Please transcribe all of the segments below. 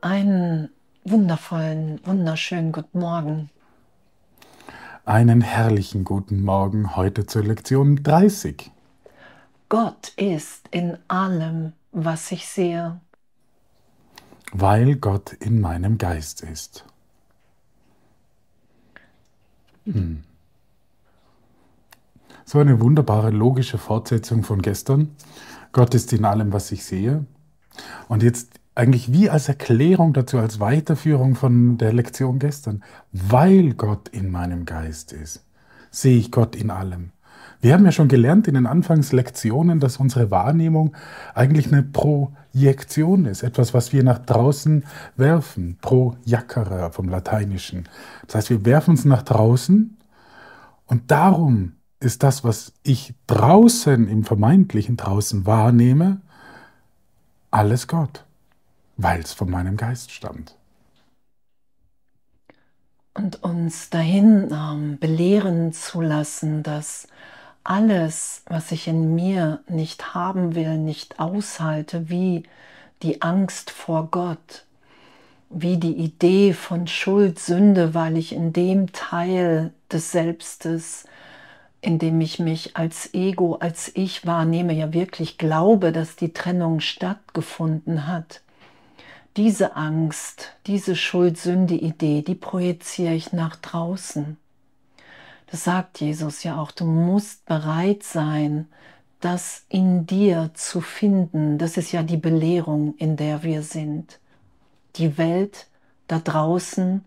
Einen wundervollen, wunderschönen guten Morgen. Einen herrlichen guten Morgen heute zur Lektion 30. Gott ist in allem, was ich sehe. Weil Gott in meinem Geist ist. Hm. So eine wunderbare logische Fortsetzung von gestern. Gott ist in allem, was ich sehe. Und jetzt eigentlich wie als Erklärung dazu, als Weiterführung von der Lektion gestern. Weil Gott in meinem Geist ist, sehe ich Gott in allem. Wir haben ja schon gelernt in den Anfangslektionen, dass unsere Wahrnehmung eigentlich eine Projektion ist, etwas, was wir nach draußen werfen, projacere vom Lateinischen. Das heißt, wir werfen es nach draußen und darum ist das, was ich draußen, im vermeintlichen draußen wahrnehme, alles Gott, weil es von meinem Geist stammt. Und uns dahin ähm, belehren zu lassen, dass alles, was ich in mir nicht haben will, nicht aushalte, wie die Angst vor Gott, wie die Idee von Schuld, Sünde, weil ich in dem Teil des Selbstes indem ich mich als Ego, als Ich wahrnehme, ja wirklich glaube, dass die Trennung stattgefunden hat. Diese Angst, diese Schuld-Sünde-Idee, die projiziere ich nach draußen. Das sagt Jesus ja auch, du musst bereit sein, das in dir zu finden. Das ist ja die Belehrung, in der wir sind. Die Welt da draußen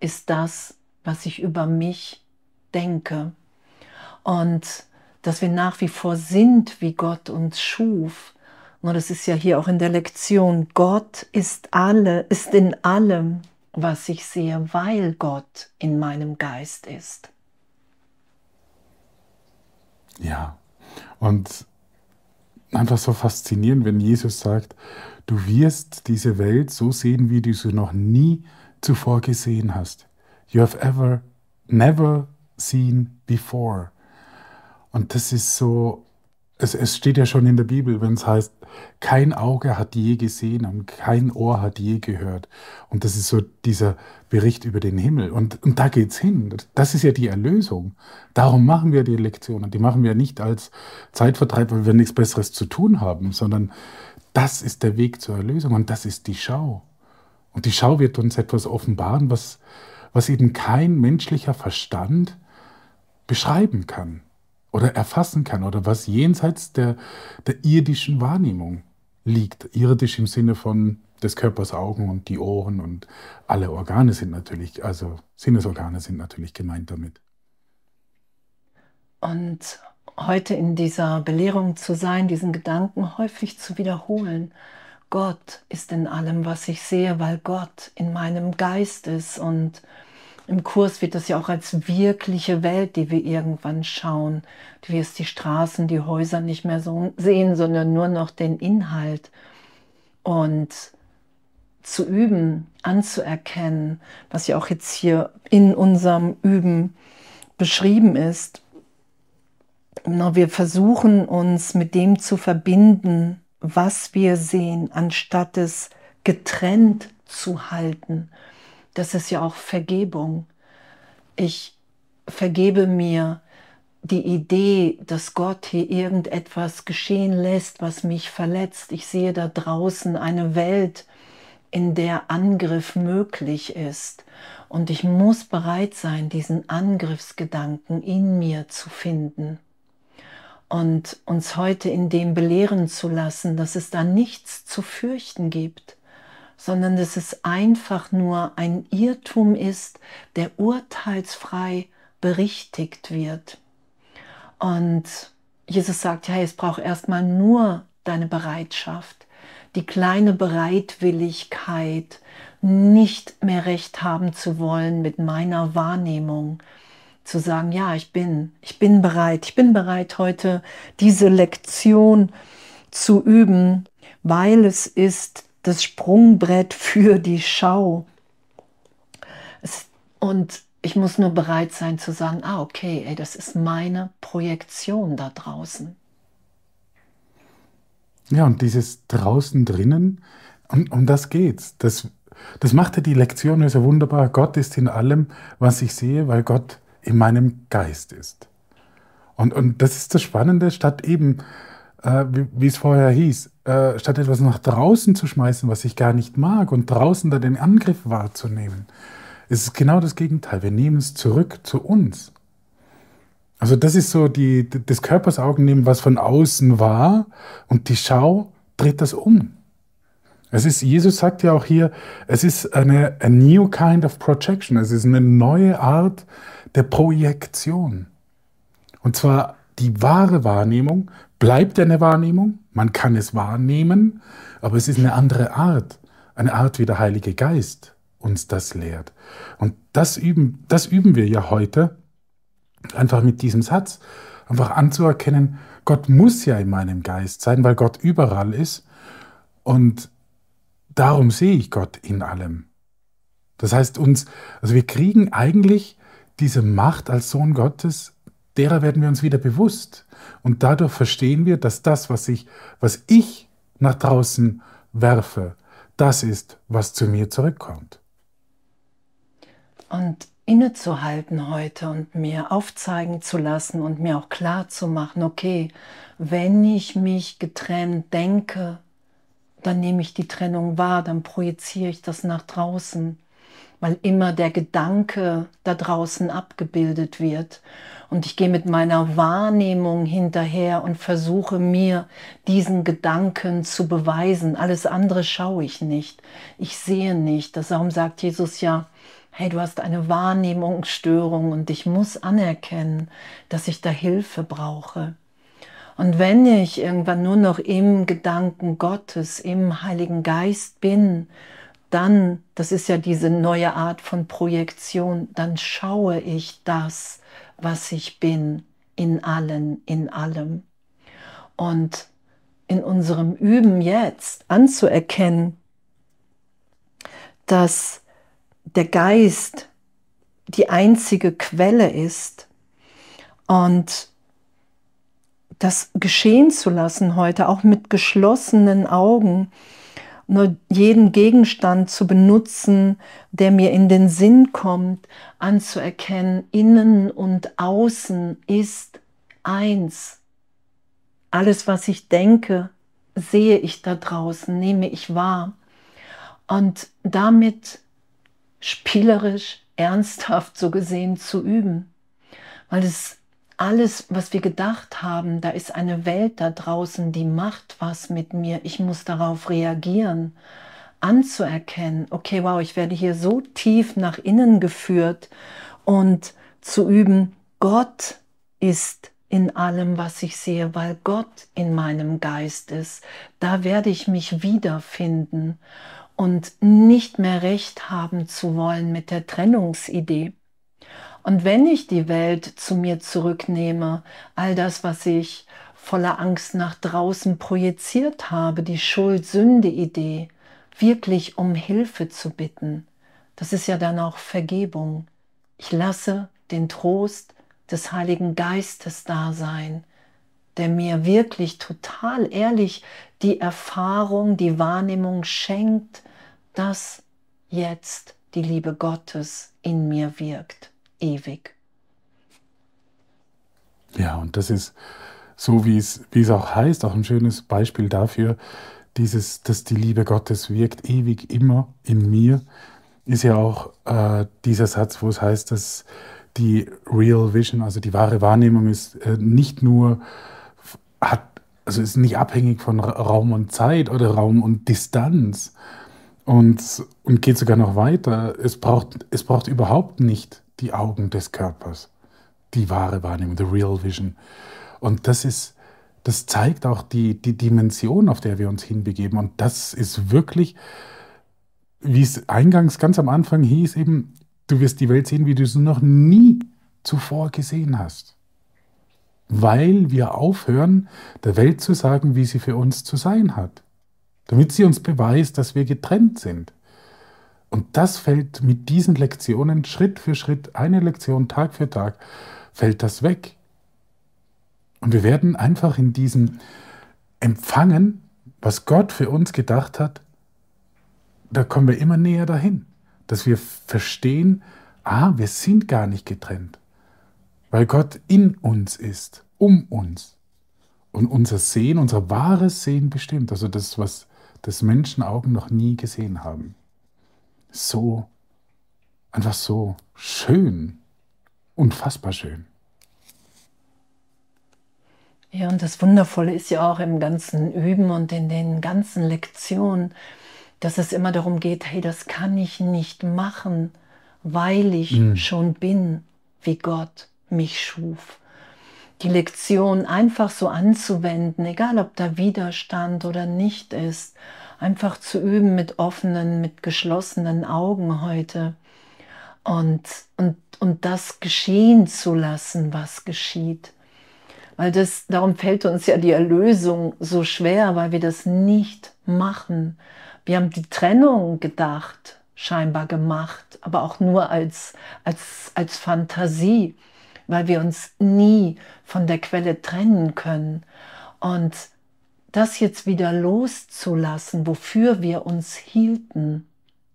ist das, was ich über mich denke und dass wir nach wie vor sind, wie Gott uns schuf. Und das ist ja hier auch in der Lektion. Gott ist alle, ist in allem, was ich sehe, weil Gott in meinem Geist ist. Ja, und einfach so faszinierend, wenn Jesus sagt, du wirst diese Welt so sehen, wie du sie noch nie zuvor gesehen hast. You have ever, never seen before. Und das ist so, es, es steht ja schon in der Bibel, wenn es heißt, kein Auge hat je gesehen und kein Ohr hat je gehört. Und das ist so dieser Bericht über den Himmel. Und, und da geht's hin. Das ist ja die Erlösung. Darum machen wir die Lektionen. Die machen wir nicht als Zeitvertreib, weil wir nichts Besseres zu tun haben, sondern das ist der Weg zur Erlösung und das ist die Schau. Und die Schau wird uns etwas offenbaren, was, was eben kein menschlicher Verstand beschreiben kann oder erfassen kann oder was jenseits der, der irdischen Wahrnehmung liegt. Irdisch im Sinne von des Körpers Augen und die Ohren und alle Organe sind natürlich, also Sinnesorgane sind natürlich gemeint damit. Und heute in dieser Belehrung zu sein, diesen Gedanken häufig zu wiederholen. Gott ist in allem, was ich sehe, weil Gott in meinem Geist ist und im Kurs wird das ja auch als wirkliche Welt, die wir irgendwann schauen. Du wirst die Straßen, die Häuser nicht mehr so sehen, sondern nur noch den Inhalt. Und zu üben, anzuerkennen, was ja auch jetzt hier in unserem Üben beschrieben ist. Wir versuchen uns mit dem zu verbinden, was wir sehen, anstatt es getrennt zu halten das ist ja auch Vergebung. Ich vergebe mir die Idee, dass Gott hier irgendetwas geschehen lässt, was mich verletzt. Ich sehe da draußen eine Welt, in der Angriff möglich ist. Und ich muss bereit sein, diesen Angriffsgedanken in mir zu finden und uns heute in dem belehren zu lassen, dass es da nichts zu fürchten gibt, sondern dass es einfach nur ein Irrtum ist, der urteilsfrei berichtigt wird. Und Jesus sagt, ja, es braucht erstmal nur deine Bereitschaft, die kleine Bereitwilligkeit, nicht mehr recht haben zu wollen mit meiner Wahrnehmung, zu sagen, ja, ich bin, ich bin bereit, ich bin bereit heute diese Lektion zu üben, weil es ist das Sprungbrett für die Schau. und Ich muss nur bereit sein zu sagen, ah, okay, ey, das ist meine Projektion da draußen. Ja, und dieses draußen drinnen, um, um das geht's. Das, das macht ja die Lektion so wunderbar. Gott ist in allem, was ich sehe, weil Gott in meinem Geist ist. Und, und das ist das Spannende, statt eben, äh, wie, es vorher hieß, äh, statt etwas nach draußen zu schmeißen, was ich gar nicht mag, und draußen da den Angriff wahrzunehmen, ist es genau das Gegenteil. Wir nehmen es zurück zu uns. Also das ist so die, des Körpers Augen nehmen, was von außen war, und die Schau dreht das um. Es ist, Jesus sagt ja auch hier, es ist eine a new kind of projection. Es ist eine neue Art der Projektion. Und zwar die wahre Wahrnehmung bleibt eine Wahrnehmung. Man kann es wahrnehmen, aber es ist eine andere Art. Eine Art, wie der Heilige Geist uns das lehrt. Und das üben, das üben wir ja heute Einfach mit diesem Satz, einfach anzuerkennen, Gott muss ja in meinem Geist sein, weil Gott überall ist. Und darum sehe ich Gott in allem. Das heißt, uns, also wir kriegen eigentlich diese Macht als Sohn Gottes, derer werden wir uns wieder bewusst. Und dadurch verstehen wir, dass das, was ich, was ich nach draußen werfe, das ist, was zu mir zurückkommt. Und innezuhalten heute und mir aufzeigen zu lassen und mir auch klar zu machen, okay, wenn ich mich getrennt denke, dann nehme ich die Trennung wahr, dann projiziere ich das nach draußen, weil immer der Gedanke da draußen abgebildet wird. Und ich gehe mit meiner Wahrnehmung hinterher und versuche mir diesen Gedanken zu beweisen. Alles andere schaue ich nicht. Ich sehe nicht. Darum sagt Jesus ja, hey, du hast eine Wahrnehmungsstörung und ich muss anerkennen, dass ich da Hilfe brauche. Und wenn ich irgendwann nur noch im Gedanken Gottes, im Heiligen Geist bin, dann, das ist ja diese neue Art von Projektion, dann schaue ich das, was ich bin, in allen, in allem. Und in unserem Üben jetzt anzuerkennen, dass der Geist die einzige Quelle ist und das geschehen zu lassen heute, auch mit geschlossenen Augen, nur jeden Gegenstand zu benutzen, der mir in den Sinn kommt, anzuerkennen, innen und außen ist eins. Alles, was ich denke, sehe ich da draußen, nehme ich wahr. Und damit spielerisch, ernsthaft so gesehen zu üben. Weil es alles, was wir gedacht haben, da ist eine Welt da draußen, die macht was mit mir. Ich muss darauf reagieren, anzuerkennen, okay, wow, ich werde hier so tief nach innen geführt und zu üben, Gott ist in allem, was ich sehe, weil Gott in meinem Geist ist. Da werde ich mich wiederfinden und nicht mehr recht haben zu wollen mit der Trennungsidee. Und wenn ich die Welt zu mir zurücknehme, all das, was ich voller Angst nach draußen projiziert habe, die Schuld-Sünde-Idee, wirklich um Hilfe zu bitten, das ist ja dann auch Vergebung. Ich lasse den Trost des Heiligen Geistes da sein, der mir wirklich total ehrlich die Erfahrung, die Wahrnehmung schenkt, dass jetzt die Liebe Gottes in mir wirkt, ewig. Ja, und das ist so, wie es, wie es auch heißt, auch ein schönes Beispiel dafür, dieses, dass die Liebe Gottes wirkt ewig immer in mir, ist ja auch äh, dieser Satz, wo es heißt, dass die Real Vision, also die wahre Wahrnehmung ist äh, nicht nur, hat, also ist nicht abhängig von Raum und Zeit oder Raum und Distanz, und, und geht sogar noch weiter. Es braucht, es braucht überhaupt nicht die Augen des Körpers, die wahre Wahrnehmung, the real vision. Und das ist, das zeigt auch die, die Dimension, auf der wir uns hinbegeben. Und das ist wirklich, wie es eingangs ganz am Anfang hieß, eben, du wirst die Welt sehen, wie du sie noch nie zuvor gesehen hast. Weil wir aufhören, der Welt zu sagen, wie sie für uns zu sein hat damit sie uns beweist, dass wir getrennt sind. Und das fällt mit diesen Lektionen Schritt für Schritt, eine Lektion Tag für Tag, fällt das weg. Und wir werden einfach in diesem Empfangen, was Gott für uns gedacht hat, da kommen wir immer näher dahin, dass wir verstehen, ah, wir sind gar nicht getrennt, weil Gott in uns ist, um uns und unser Sehen, unser wahres Sehen bestimmt, also das, was das Menschenaugen noch nie gesehen haben so, einfach so schön, unfassbar schön. Ja, und das Wundervolle ist ja auch im ganzen Üben und in den ganzen Lektionen, dass es immer darum geht, hey, das kann ich nicht machen, weil ich mhm. schon bin, wie Gott mich schuf. Die Lektion einfach so anzuwenden, egal ob da Widerstand oder nicht ist, einfach zu üben mit offenen, mit geschlossenen Augen heute und, und, und das geschehen zu lassen, was geschieht. Weil das, darum fällt uns ja die Erlösung so schwer, weil wir das nicht machen. Wir haben die Trennung gedacht, scheinbar gemacht, aber auch nur als, als, als Fantasie, weil wir uns nie von der Quelle trennen können. Und das jetzt wieder loszulassen, wofür wir uns hielten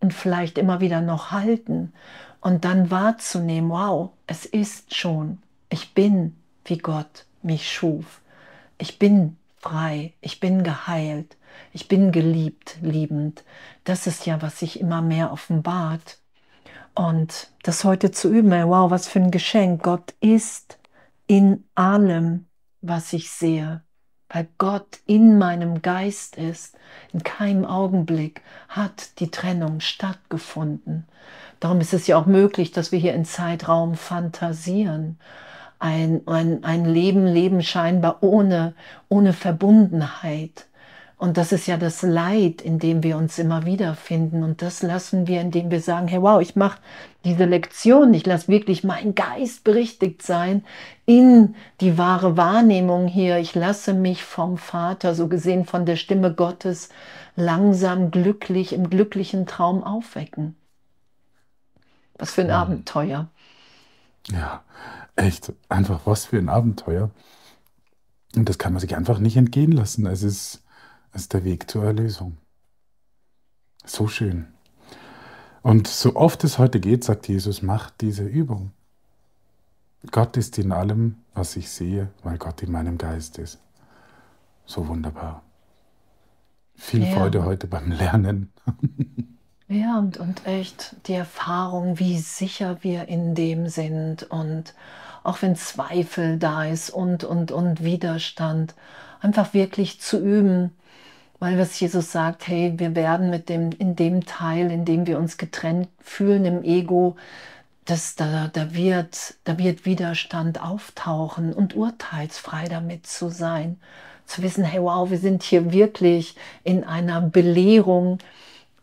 und vielleicht immer wieder noch halten und dann wahrzunehmen, wow, es ist schon, ich bin, wie Gott mich schuf. Ich bin frei, ich bin geheilt, ich bin geliebt, liebend. Das ist ja, was sich immer mehr offenbart. Und das heute zu üben, wow, was für ein Geschenk. Gott ist in allem, was ich sehe weil Gott in meinem Geist ist. In keinem Augenblick hat die Trennung stattgefunden. Darum ist es ja auch möglich, dass wir hier in Zeitraum fantasieren. Ein, ein, ein Leben leben scheinbar ohne, ohne Verbundenheit. Und das ist ja das Leid, in dem wir uns immer wiederfinden. Und das lassen wir, indem wir sagen, hey, wow, ich mache diese Lektion, ich lasse wirklich mein Geist berichtigt sein in die wahre Wahrnehmung hier. Ich lasse mich vom Vater, so gesehen von der Stimme Gottes, langsam glücklich im glücklichen Traum aufwecken. Was für ein ja. Abenteuer. Ja, echt, einfach was für ein Abenteuer. Und das kann man sich einfach nicht entgehen lassen. Es ist ist der Weg zur Erlösung. So schön. Und so oft es heute geht, sagt Jesus, macht diese Übung. Gott ist in allem, was ich sehe, weil Gott in meinem Geist ist. So wunderbar. Viel ja. Freude heute beim Lernen. ja, und, und echt die Erfahrung, wie sicher wir in dem sind und auch wenn Zweifel da ist und, und, und Widerstand, einfach wirklich zu üben, weil was Jesus sagt, hey, wir werden mit dem, in dem Teil, in dem wir uns getrennt fühlen im Ego, dass da, da, wird, da wird Widerstand auftauchen und urteilsfrei damit zu sein. Zu wissen, hey, wow, wir sind hier wirklich in einer Belehrung,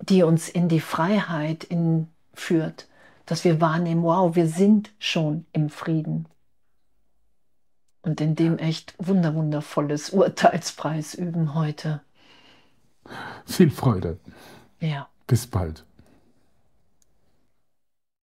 die uns in die Freiheit in, führt. Dass wir wahrnehmen, wow, wir sind schon im Frieden. Und in dem echt wunderwundervolles Urteilspreis üben heute. Viel Freude. Ja. Bis bald.